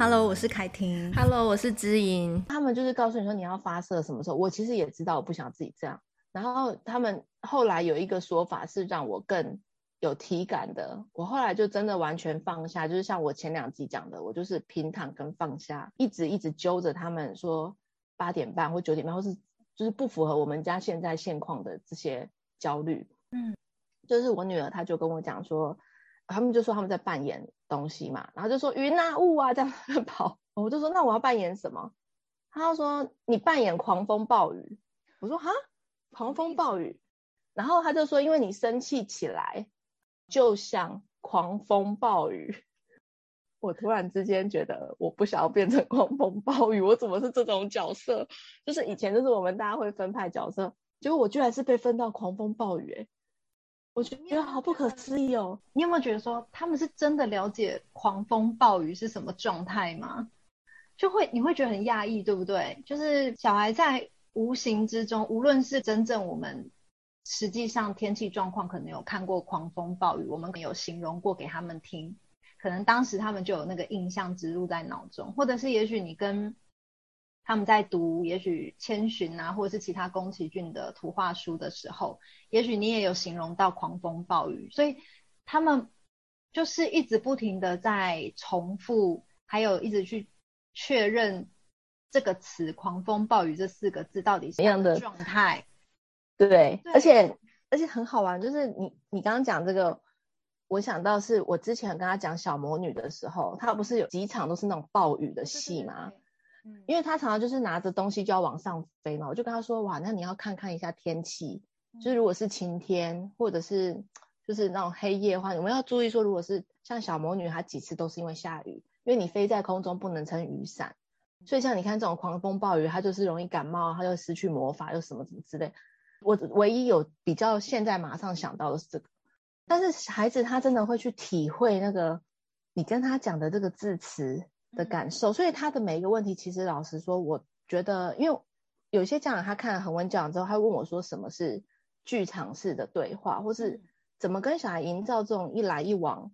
Hello，我是凯婷。Hello，我是知音。他们就是告诉你说你要发射什么时候，我其实也知道，我不想自己这样。然后他们后来有一个说法是让我更有体感的，我后来就真的完全放下，就是像我前两集讲的，我就是平躺跟放下，一直一直揪着他们说八点半或九点半，或是就是不符合我们家现在现况的这些焦虑。嗯，就是我女儿她就跟我讲说。他们就说他们在扮演东西嘛，然后就说云啊雾啊这样跑，我就说那我要扮演什么？他就说你扮演狂风暴雨。我说哈，狂风暴雨。然后他就说因为你生气起来就像狂风暴雨。我突然之间觉得我不想要变成狂风暴雨，我怎么是这种角色？就是以前就是我们大家会分派角色，结果我居然是被分到狂风暴雨，欸，我觉得好不可思议哦！你有没有觉得说他们是真的了解狂风暴雨是什么状态吗？就会你会觉得很讶异，对不对？就是小孩在无形之中，无论是真正我们实际上天气状况可能有看过狂风暴雨，我们有形容过给他们听，可能当时他们就有那个印象植入在脑中，或者是也许你跟。他们在读，也许千寻啊，或者是其他宫崎骏的图画书的时候，也许你也有形容到狂风暴雨，所以他们就是一直不停的在重复，还有一直去确认这个词“狂风暴雨”这四个字到底是什么样的状态。对，对，而且而且很好玩，就是你你刚刚讲这个，我想到是我之前跟他讲小魔女的时候，他不是有几场都是那种暴雨的戏吗？因为他常常就是拿着东西就要往上飞嘛，我就跟他说，哇，那你要看看一下天气，就是如果是晴天或者是就是那种黑夜的话，我们要注意说，如果是像小魔女，她几次都是因为下雨，因为你飞在空中不能撑雨伞，所以像你看这种狂风暴雨，她就是容易感冒，她就失去魔法又什么什么之类。我唯一有比较现在马上想到的是这个，但是孩子他真的会去体会那个你跟他讲的这个字词。的感受，所以他的每一个问题，其实老实说，我觉得，因为有些家长他看了恒温教养之后，他会问我说，什么是剧场式的对话，或是怎么跟小孩营造这种一来一往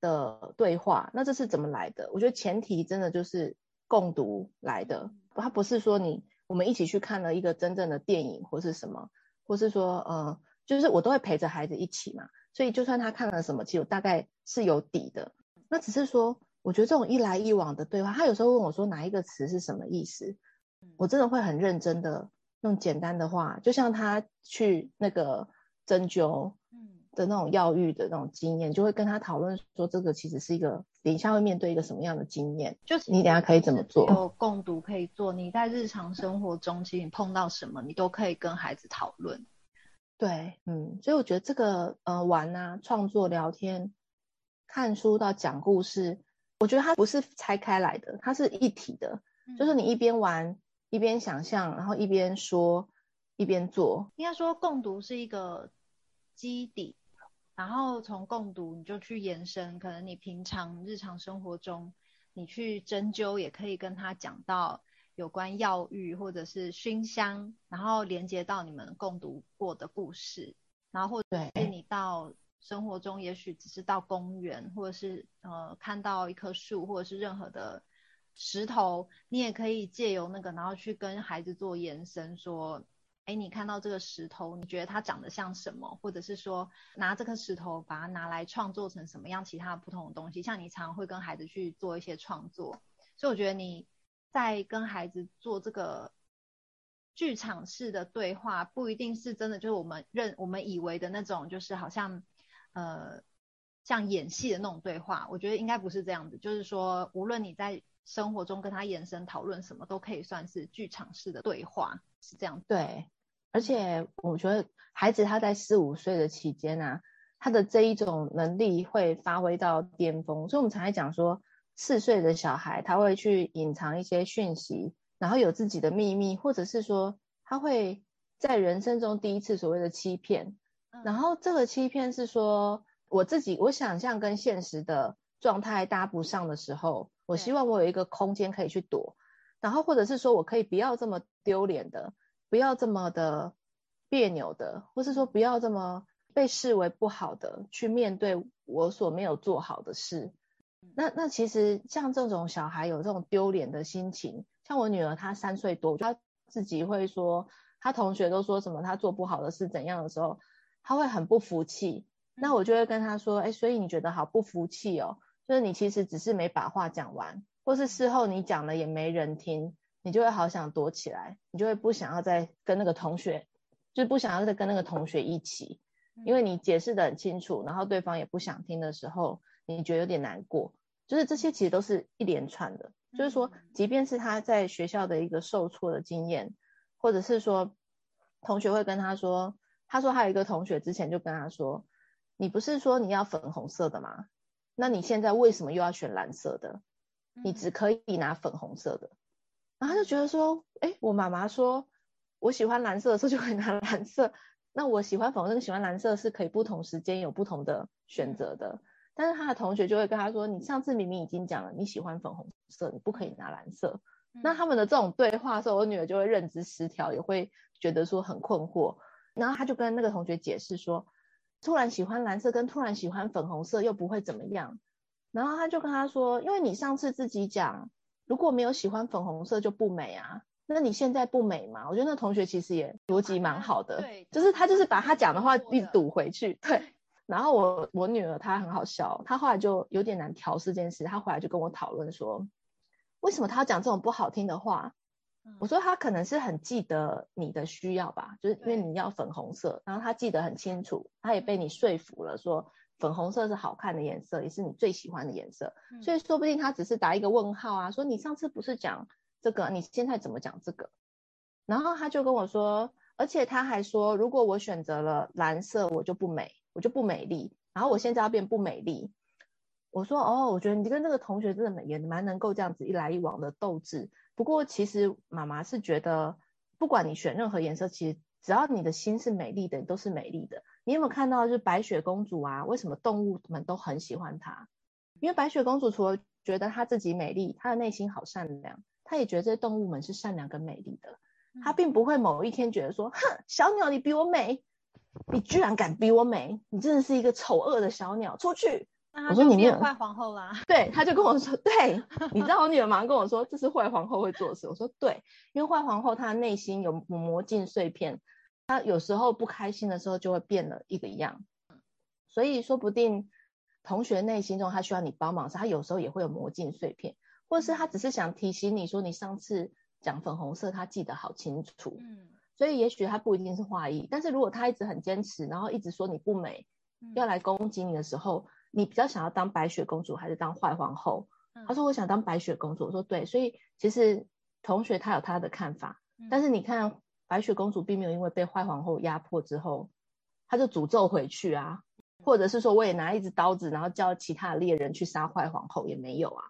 的对话？那这是怎么来的？我觉得前提真的就是共读来的，他不是说你我们一起去看了一个真正的电影或是什么，或是说呃，就是我都会陪着孩子一起嘛，所以就算他看了什么，其实我大概是有底的，那只是说。我觉得这种一来一往的对话，他有时候问我说哪一个词是什么意思，我真的会很认真的用简单的话，就像他去那个针灸的那种药浴的那种经验，就会跟他讨论说这个其实是一个等一下会面对一个什么样的经验，就是你等下可以怎么做，有共读可以做，你在日常生活中其实你碰到什么，你都可以跟孩子讨论。对，嗯，所以我觉得这个呃玩啊，创作、聊天、看书到讲故事。我觉得它不是拆开来的，它是一体的，嗯、就是你一边玩一边想象，然后一边说一边做。应该说共读是一个基底，然后从共读你就去延伸，可能你平常日常生活中你去针灸也可以跟他讲到有关药浴或者是熏香，然后连接到你们共读过的故事，然后或者是你到。生活中也许只是到公园，或者是呃看到一棵树，或者是任何的石头，你也可以借由那个，然后去跟孩子做延伸，说，哎，你看到这个石头，你觉得它长得像什么？或者是说拿这颗石头把它拿来创作成什么样其他不同的东西？像你常会跟孩子去做一些创作，所以我觉得你在跟孩子做这个剧场式的对话，不一定是真的就是我们认我们以为的那种，就是好像。呃，像演戏的那种对话，我觉得应该不是这样子。就是说，无论你在生活中跟他延伸讨论什么，都可以算是剧场式的对话，是这样子。对，而且我觉得孩子他在四五岁的期间啊，他的这一种能力会发挥到巅峰。所以我们常在讲说，四岁的小孩他会去隐藏一些讯息，然后有自己的秘密，或者是说他会在人生中第一次所谓的欺骗。然后这个欺骗是说，我自己我想象跟现实的状态搭不上的时候，我希望我有一个空间可以去躲，然后或者是说我可以不要这么丢脸的，不要这么的别扭的，或是说不要这么被视为不好的去面对我所没有做好的事。那那其实像这种小孩有这种丢脸的心情，像我女儿她三岁多，她自己会说，她同学都说什么她做不好的事怎样的时候，她会很不服气。那我就会跟他说，哎，所以你觉得好不服气哦？就是你其实只是没把话讲完，或是事后你讲了也没人听，你就会好想躲起来，你就会不想要再跟那个同学，就是不想要再跟那个同学一起，因为你解释的很清楚，然后对方也不想听的时候，你觉得有点难过。就是这些其实都是一连串的，就是说，即便是他在学校的一个受挫的经验，或者是说同学会跟他说，他说还有一个同学之前就跟他说，你不是说你要粉红色的吗？那你现在为什么又要选蓝色的？你只可以拿粉红色的。然后他就觉得说，哎，我妈妈说我喜欢蓝色的时候就可以拿蓝色，那我喜欢粉红色跟喜欢蓝色是可以不同时间有不同的选择的。但是他的同学就会跟他说：“你上次明明已经讲了你喜欢粉红色，你不可以拿蓝色。嗯”那他们的这种对话的时候，我女儿就会认知失调，也会觉得说很困惑。然后他就跟那个同学解释说：“突然喜欢蓝色跟突然喜欢粉红色又不会怎么样。”然后他就跟他说：“因为你上次自己讲，如果没有喜欢粉红色就不美啊，那你现在不美吗？”我觉得那同学其实也逻辑蛮好的，对，就是他就是把他讲的话一堵回去，对。然后我我女儿她很好笑，她后来就有点难调试这件事，她回来就跟我讨论说，为什么她要讲这种不好听的话？我说他可能是很记得你的需要吧，就是因为你要粉红色，然后他记得很清楚，他也被你说服了，说粉红色是好看的颜色，也是你最喜欢的颜色，所以说不定他只是打一个问号啊，说你上次不是讲这个，你现在怎么讲这个？然后他就跟我说，而且他还说，如果我选择了蓝色，我就不美。我就不美丽，然后我现在要变不美丽。我说哦，我觉得你跟那个同学真的也蛮能够这样子一来一往的斗智。不过其实妈妈是觉得，不管你选任何颜色，其实只要你的心是美丽的，都是美丽的。你有没有看到，就是白雪公主啊？为什么动物们都很喜欢她？因为白雪公主除了觉得她自己美丽，她的内心好善良，她也觉得这些动物们是善良跟美丽的。她并不会某一天觉得说，哼，小鸟你比我美。你居然敢比我美！你真的是一个丑恶的小鸟，出去！我说你变坏皇后啦。对，他就跟我说，对，你知道我女儿马上跟我说，这是坏皇后会做的事。我说对，因为坏皇后她内心有魔镜碎片，她有时候不开心的时候就会变了一个样。所以说不定同学内心中他需要你帮忙时，他有时候也会有魔镜碎片，或者是他只是想提醒你说，你上次讲粉红色，他记得好清楚。嗯。所以也许他不一定是画意，但是如果他一直很坚持，然后一直说你不美，嗯、要来攻击你的时候，你比较想要当白雪公主还是当坏皇后？嗯、他说我想当白雪公主。我说对，所以其实同学他有他的看法，嗯、但是你看白雪公主并没有因为被坏皇后压迫之后，他就诅咒回去啊，或者是说我也拿一支刀子，然后叫其他的猎人去杀坏皇后也没有啊，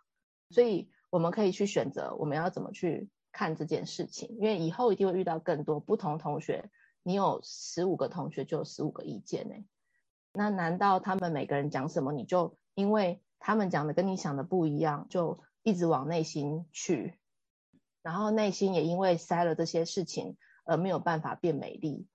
所以我们可以去选择我们要怎么去。看这件事情，因为以后一定会遇到更多不同同学。你有十五个同学，就有十五个意见呢。那难道他们每个人讲什么，你就因为他们讲的跟你想的不一样，就一直往内心去，然后内心也因为塞了这些事情而没有办法变美丽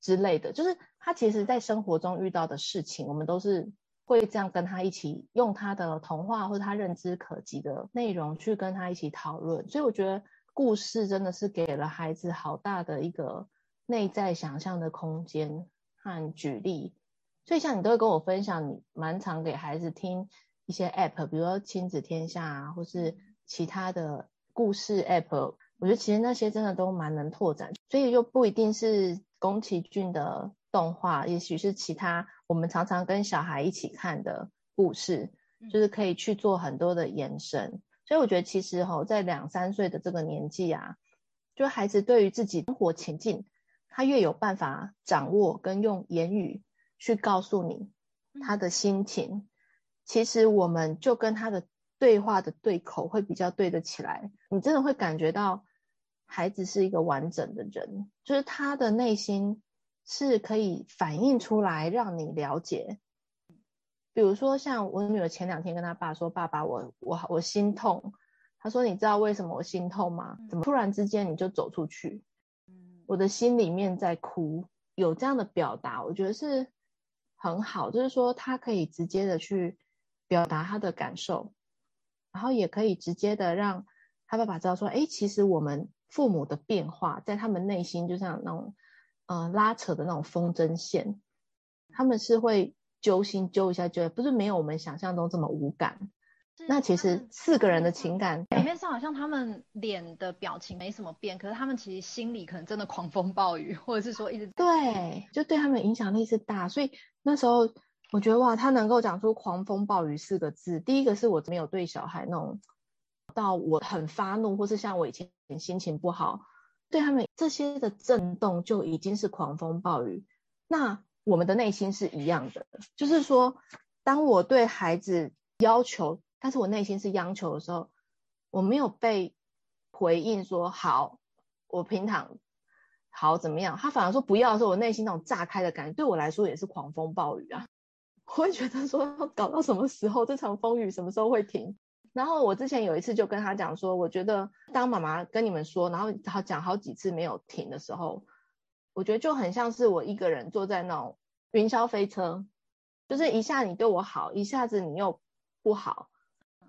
之类的？就是他其实在生活中遇到的事情，我们都是。会这样跟他一起用他的童话或他认知可及的内容去跟他一起讨论，所以我觉得故事真的是给了孩子好大的一个内在想象的空间和举例。所以像你都会跟我分享，你蛮常给孩子听一些 app，比如说亲子天下啊，或是其他的故事 app，我觉得其实那些真的都蛮能拓展，所以就不一定是宫崎骏的。动画，也许是其他我们常常跟小孩一起看的故事，就是可以去做很多的延伸。所以我觉得其实哈，在两三岁的这个年纪啊，就孩子对于自己生活情境，他越有办法掌握跟用言语去告诉你他的心情，其实我们就跟他的对话的对口会比较对得起来。你真的会感觉到孩子是一个完整的人，就是他的内心。是可以反映出来让你了解，比如说像我女儿前两天跟她爸说：“爸爸，我我我心痛。”她说：“你知道为什么我心痛吗？怎么突然之间你就走出去？我的心里面在哭。”有这样的表达，我觉得是很好，就是说他可以直接的去表达他的感受，然后也可以直接的让他爸爸知道说，哎，其实我们父母的变化在他们内心就像那种，呃，拉扯的那种风筝线，他们是会揪心揪一下，觉得不是没有我们想象中这么无感。那其实四个人的情感，表面上好像他们脸的表情没什么变，可是他们其实心里可能真的狂风暴雨，或者是说一直对，就对他们影响力是大。所以那时候我觉得哇，他能够讲出“狂风暴雨”四个字，第一个是我没有对小孩那种到我很发怒，或是像我以前心情不好，对他们这些的震动就已经是狂风暴雨。那我们的内心是一样的，就是说，当我对孩子要求。但是我内心是央求的时候，我没有被回应说好，我平躺好怎么样？他反而说不要的时候，我内心那种炸开的感觉，对我来说也是狂风暴雨啊！我会觉得说搞到什么时候，这场风雨什么时候会停？然后我之前有一次就跟他讲说，我觉得当妈妈跟你们说，然后好讲好几次没有停的时候，我觉得就很像是我一个人坐在那种云霄飞车，就是一下你对我好，一下子你又不好。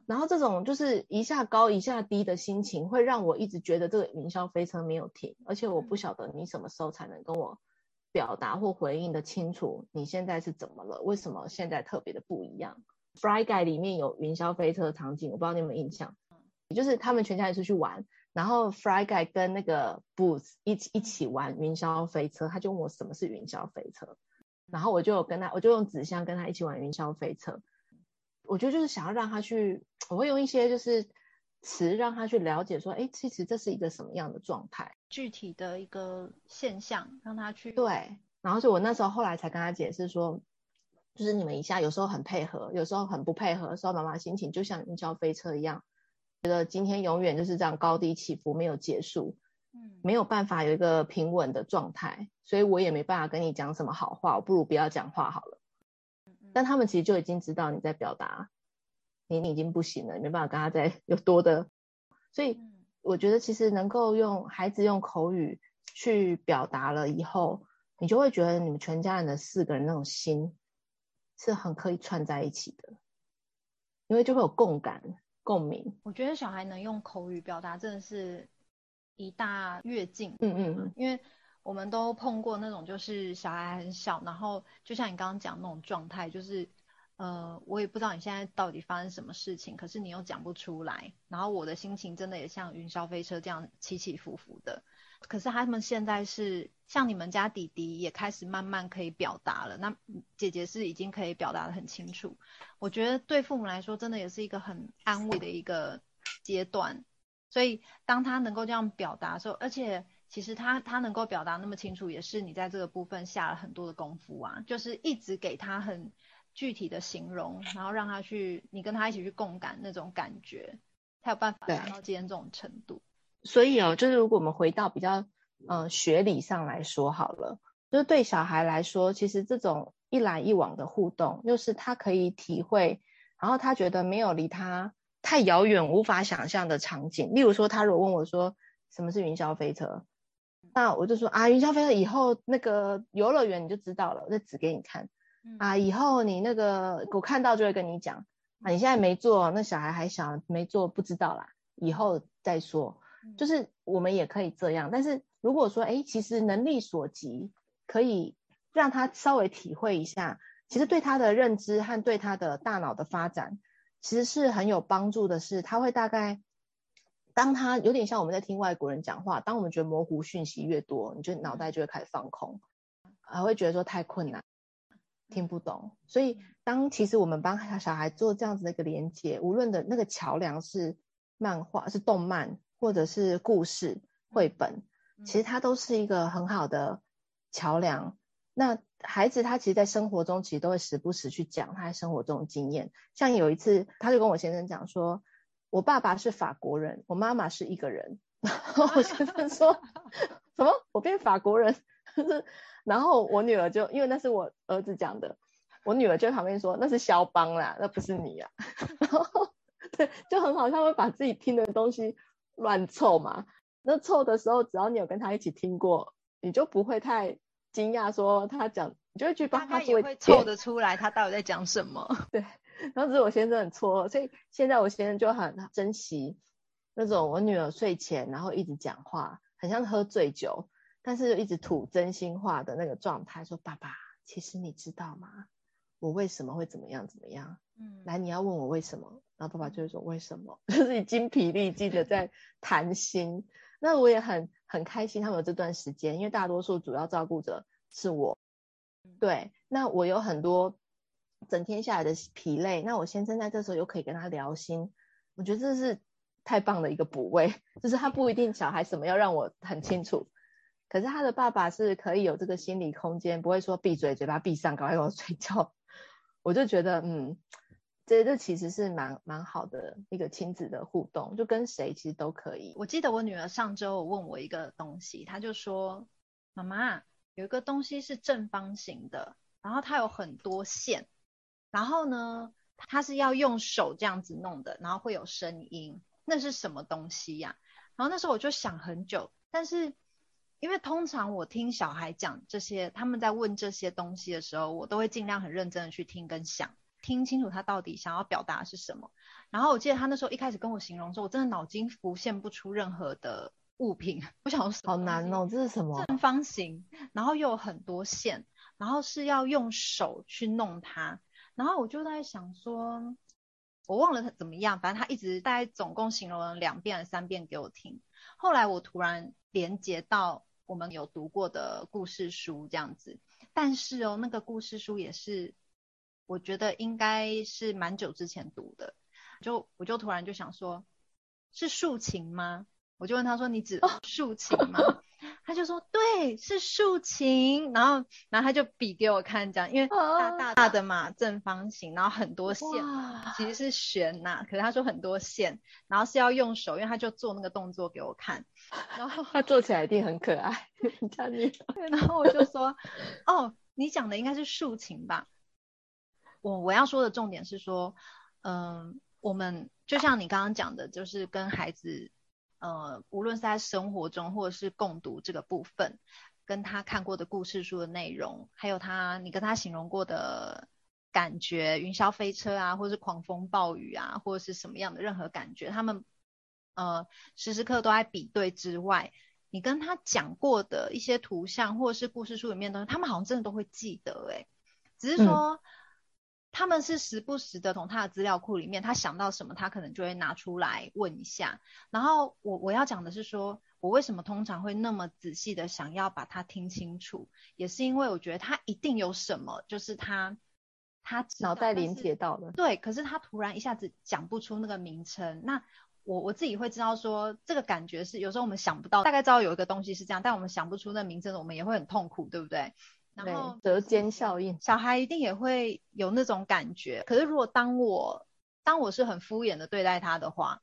然后这种就是一下高一下低的心情，会让我一直觉得这个云霄飞车没有停，而且我不晓得你什么时候才能跟我表达或回应的清楚，你现在是怎么了？为什么现在特别的不一样？Fry Guy 里面有云霄飞车的场景，我不知道你有没有印象，也就是他们全家人出去玩，然后 Fry Guy 跟那个 Boots 一起一起玩云霄飞车，他就问我什么是云霄飞车，然后我就有跟他，我就用纸箱跟他一起玩云霄飞车。我觉得就是想要让他去，我会用一些就是词让他去了解说，哎，其实这是一个什么样的状态，具体的一个现象，让他去对。然后就我那时候后来才跟他解释说，就是你们一下有时候很配合，有时候很不配合的时候，妈妈心情就像云霄飞车一样，觉得今天永远就是这样高低起伏没有结束，嗯，没有办法有一个平稳的状态，所以我也没办法跟你讲什么好话，我不如不要讲话好了。但他们其实就已经知道你在表达，你你已经不行了，你没办法跟他再 有多的，所以我觉得其实能够用孩子用口语去表达了以后，你就会觉得你们全家人的四个人那种心是很可以串在一起的，因为就会有共感共鸣。我觉得小孩能用口语表达真的是一大跃进，嗯嗯，因为。我们都碰过那种，就是小孩很小，然后就像你刚刚讲那种状态，就是，呃，我也不知道你现在到底发生什么事情，可是你又讲不出来，然后我的心情真的也像云霄飞车这样起起伏伏的。可是他们现在是像你们家弟弟也开始慢慢可以表达了，那姐姐是已经可以表达得很清楚。我觉得对父母来说，真的也是一个很安慰的一个阶段。所以当他能够这样表达的时候，而且。其实他他能够表达那么清楚，也是你在这个部分下了很多的功夫啊，就是一直给他很具体的形容，然后让他去，你跟他一起去共感那种感觉，才有办法达到今天这种程度。所以哦，就是如果我们回到比较呃学理上来说好了，就是对小孩来说，其实这种一来一往的互动，就是他可以体会，然后他觉得没有离他太遥远、无法想象的场景。例如说，他如果问我说什么是云霄飞车？那我就说啊，云霄飞车以后那个游乐园你就知道了，我再指给你看。啊，以后你那个我看到就会跟你讲。啊，你现在没做，那小孩还小，没做不知道啦，以后再说。就是我们也可以这样，但是如果说哎，其实能力所及，可以让他稍微体会一下，其实对他的认知和对他的大脑的发展，其实是很有帮助的。是他会大概。当他有点像我们在听外国人讲话，当我们觉得模糊讯息越多，你就脑袋就会开始放空，还会觉得说太困难，听不懂。所以当其实我们帮小孩做这样子的一个连接，无论的那个桥梁是漫画、是动漫，或者是故事绘本，其实它都是一个很好的桥梁。那孩子他其实，在生活中其实都会时不时去讲他在生活中的经验。像有一次，他就跟我先生讲说。我爸爸是法国人，我妈妈是一个人。然后我先生说 什么？我变法国人？然后我女儿就因为那是我儿子讲的，我女儿就在旁边说那是肖邦啦，那不是你呀、啊。然后对，就很好，他会把自己听的东西乱凑嘛。那凑的时候，只要你有跟他一起听过，你就不会太惊讶，说他讲，你就会去帮他做。他也会凑得出来，他到底在讲什么？对。然后只是我先生很错，所以现在我先生就很珍惜那种我女儿睡前然后一直讲话，很像喝醉酒，但是一直吐真心话的那个状态，说爸爸，其实你知道吗？我为什么会怎么样怎么样？嗯，来，你要问我为什么，然后爸爸就会说为什么，就是精疲力尽的在谈心。那我也很很开心，他们有这段时间，因为大多数主要照顾者是我，对，那我有很多整天下来的疲累，那我先生在这时候又可以跟他聊心，我觉得这是太棒的一个补位，就是他不一定小孩什么要让我很清楚，可是他的爸爸是可以有这个心理空间，不会说闭嘴，嘴巴闭上，赶快给我睡觉，我就觉得嗯。这这其实是蛮蛮好的一个亲子的互动，就跟谁其实都可以。我记得我女儿上周问我一个东西，她就说：“妈妈，有一个东西是正方形的，然后它有很多线，然后呢，它是要用手这样子弄的，然后会有声音，那是什么东西呀？”然后那时候我就想很久，但是因为通常我听小孩讲这些，他们在问这些东西的时候，我都会尽量很认真的去听跟想。听清楚他到底想要表达的是什么。然后我记得他那时候一开始跟我形容说，我真的脑筋浮现不出任何的物品。我想说，好难哦，这是什么？正方形，然后又有很多线，然后是要用手去弄它。然后我就在想说，我忘了他怎么样，反正他一直大概总共形容了两遍、三遍给我听。后来我突然连接到我们有读过的故事书这样子，但是哦，那个故事书也是。我觉得应该是蛮久之前读的，就我就突然就想说，是竖琴吗？我就问他说，你指竖琴吗？哦、他就说对，是竖琴。然后，然后他就比给我看，这样，因为大大大的嘛，正方形，然后很多线，其实是弦呐、啊。可是他说很多线，然后是要用手，因为他就做那个动作给我看。然后 他做起来一定很可爱，然后我就说，哦，你讲的应该是竖琴吧？我我要说的重点是说，嗯，我们就像你刚刚讲的，就是跟孩子，呃，无论是在生活中或者是共读这个部分，跟他看过的故事书的内容，还有他你跟他形容过的感觉，云霄飞车啊，或者是狂风暴雨啊，或者是什么样的任何感觉，他们呃时时刻刻都在比对之外，你跟他讲过的一些图像或者是故事书里面的东西，他们好像真的都会记得，诶，只是说。嗯他们是时不时的从他的资料库里面，他想到什么，他可能就会拿出来问一下。然后我我要讲的是说，我为什么通常会那么仔细的想要把它听清楚，也是因为我觉得他一定有什么，就是他他脑袋连接到了。对，可是他突然一下子讲不出那个名称，那我我自己会知道说，这个感觉是有时候我们想不到，大概知道有一个东西是这样，但我们想不出那个名称，我们也会很痛苦，对不对？然后对，舌尖效应，小孩一定也会有那种感觉。可是如果当我当我是很敷衍的对待他的话，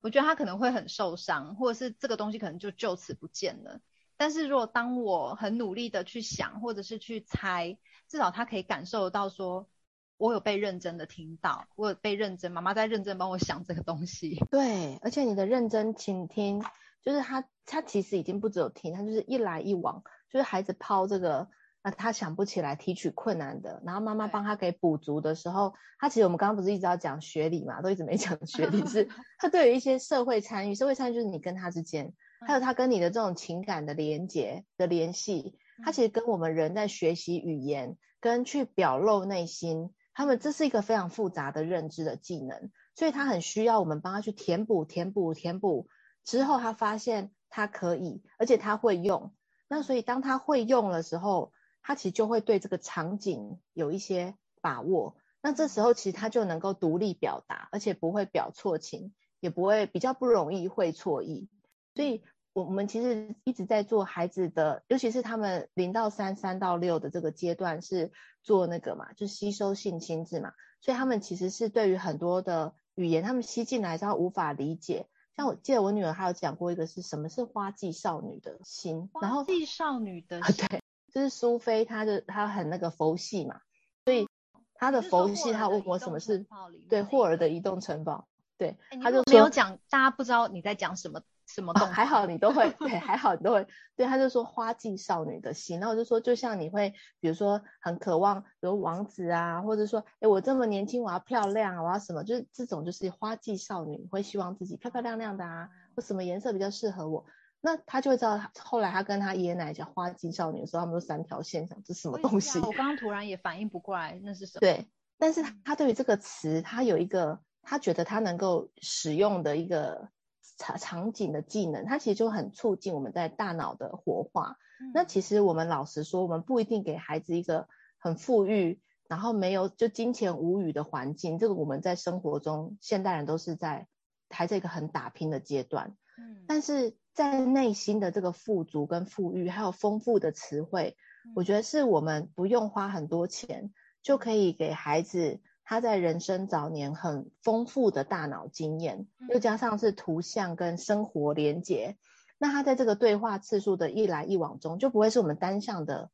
我觉得他可能会很受伤，或者是这个东西可能就就此不见了。但是如果当我很努力的去想，或者是去猜，至少他可以感受到说，我有被认真的听到，我有被认真，妈妈在认真帮我想这个东西。对，而且你的认真倾听，就是他他其实已经不只有听，他就是一来一往，就是孩子抛这个。那他想不起来提取困难的，然后妈妈帮他给补足的时候，他其实我们刚刚不是一直要讲学理嘛，都一直没讲 学理，是他对于一些社会参与，社会参与就是你跟他之间，还有他跟你的这种情感的连接的联系，他其实跟我们人在学习语言跟去表露内心，他们这是一个非常复杂的认知的技能，所以他很需要我们帮他去填补、填补、填补之后，他发现他可以，而且他会用，那所以当他会用的时候。他其实就会对这个场景有一些把握，那这时候其实他就能够独立表达，而且不会表错情，也不会比较不容易会错意。所以，我们其实一直在做孩子的，尤其是他们零到三、三到六的这个阶段，是做那个嘛，就吸收性心智嘛。所以他们其实是对于很多的语言，他们吸进来之后无法理解。像我记得我女儿还有讲过一个是什么是花季少女的心，然后花季少女的心，对。就是苏菲，她的她很那个佛系嘛，所以她的佛系，她问我什么是对霍尔的移动城堡，对，他就没有讲，大家不知道你在讲什么什么动、哦？还好你都会，对，还好你都会。对，他就说花季少女的心，然后我就说，就像你会，比如说很渴望，比如王子啊，或者说，哎，我这么年轻，我要漂亮，我要什么，就是这种就是花季少女会希望自己漂漂亮亮的啊，或什么颜色比较适合我，那他就会知道。后来他跟他爷爷奶奶讲花季少女的时候，他们都三条线，想这什么东西？我刚刚突然也反应不过来，那是什么？对，但是他对于这个词，他有一个。他觉得他能够使用的一个场场景的技能，他其实就很促进我们在大脑的活化。嗯。那其实我们老实说，我们不一定给孩子一个很富裕，然后没有就金钱无语的环境。这个我们在生活中，现代人都是在还在一个很打拼的阶段。嗯。但是在内心的这个富足跟富裕，还有丰富的词汇，我觉得是我们不用花很多钱就可以给孩子。他在人生早年很丰富的大脑经验，又加上是图像跟生活连结，那他在这个对话次数的一来一往中，就不会是我们单向的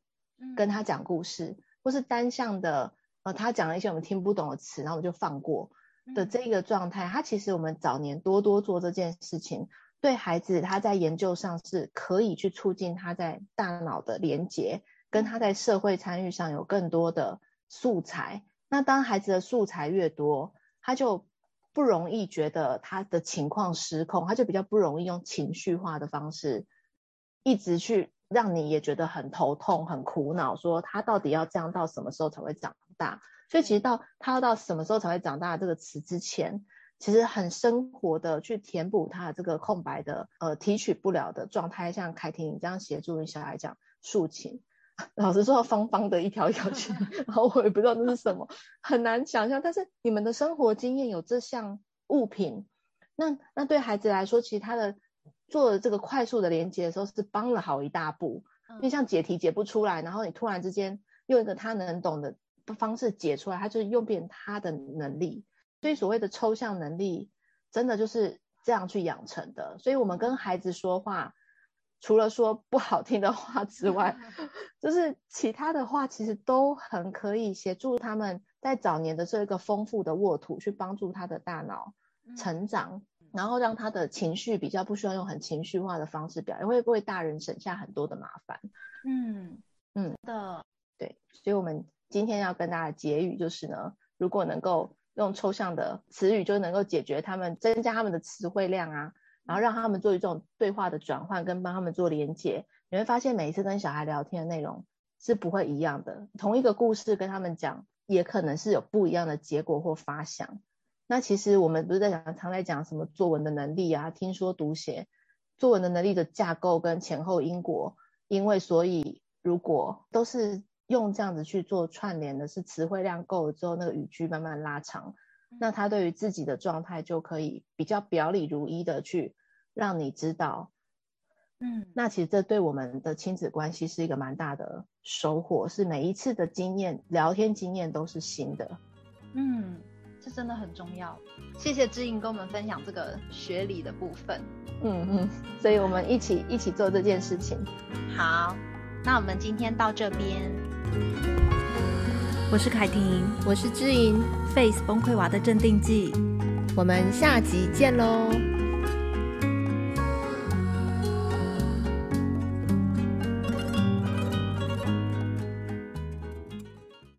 跟他讲故事，或是单向的呃他讲了一些我们听不懂的词，然后我们就放过的这个状态。他其实我们早年多多做这件事情，对孩子他在研究上是可以去促进他在大脑的连结，跟他在社会参与上有更多的素材。那当孩子的素材越多，他就不容易觉得他的情况失控，他就比较不容易用情绪化的方式，一直去让你也觉得很头痛、很苦恼，说他到底要这样到什么时候才会长大？所以其实到他要到什么时候才会长大这个词之前，其实很生活的去填补他的这个空白的呃提取不了的状态，像凯婷你这样协助你小孩讲竖琴。老实说，方方的一条一条线，然后我也不知道那是什么，很难想象。但是你们的生活经验有这项物品，那那对孩子来说，其实他的做的这个快速的连接的时候，是帮了好一大步。因为像解题解不出来，然后你突然之间用一个他能懂的方式解出来，他就是用遍他的能力。所以所谓的抽象能力，真的就是这样去养成的。所以我们跟孩子说话。除了说不好听的话之外，就是其他的话，其实都很可以协助他们在早年的这个丰富的沃土，去帮助他的大脑成长，然后让他的情绪比较不需要用很情绪化的方式表现，会为大人省下很多的麻烦。嗯嗯的对，所以我们今天要跟大家结语就是呢，如果能够用抽象的词语，就能够解决他们增加他们的词汇量啊。然后让他们做一种对话的转换，跟帮他们做连接，你会发现每一次跟小孩聊天的内容是不会一样的。同一个故事跟他们讲，也可能是有不一样的结果或发想。那其实我们不是在讲，常在讲什么作文的能力啊，听说读写，作文的能力的架构跟前后因果，因为所以如果都是用这样子去做串联的，是词汇量够了之后，那个语句慢慢拉长。那他对于自己的状态就可以比较表里如一的去让你知道，嗯，那其实这对我们的亲子关系是一个蛮大的收获，是每一次的经验聊天经验都是新的，嗯，这真的很重要。谢谢知莹跟我们分享这个学理的部分，嗯嗯，所以我们一起一起做这件事情。好，那我们今天到这边。我是凯婷，我是知莹，Face 崩溃娃的镇定剂，我们下集见喽。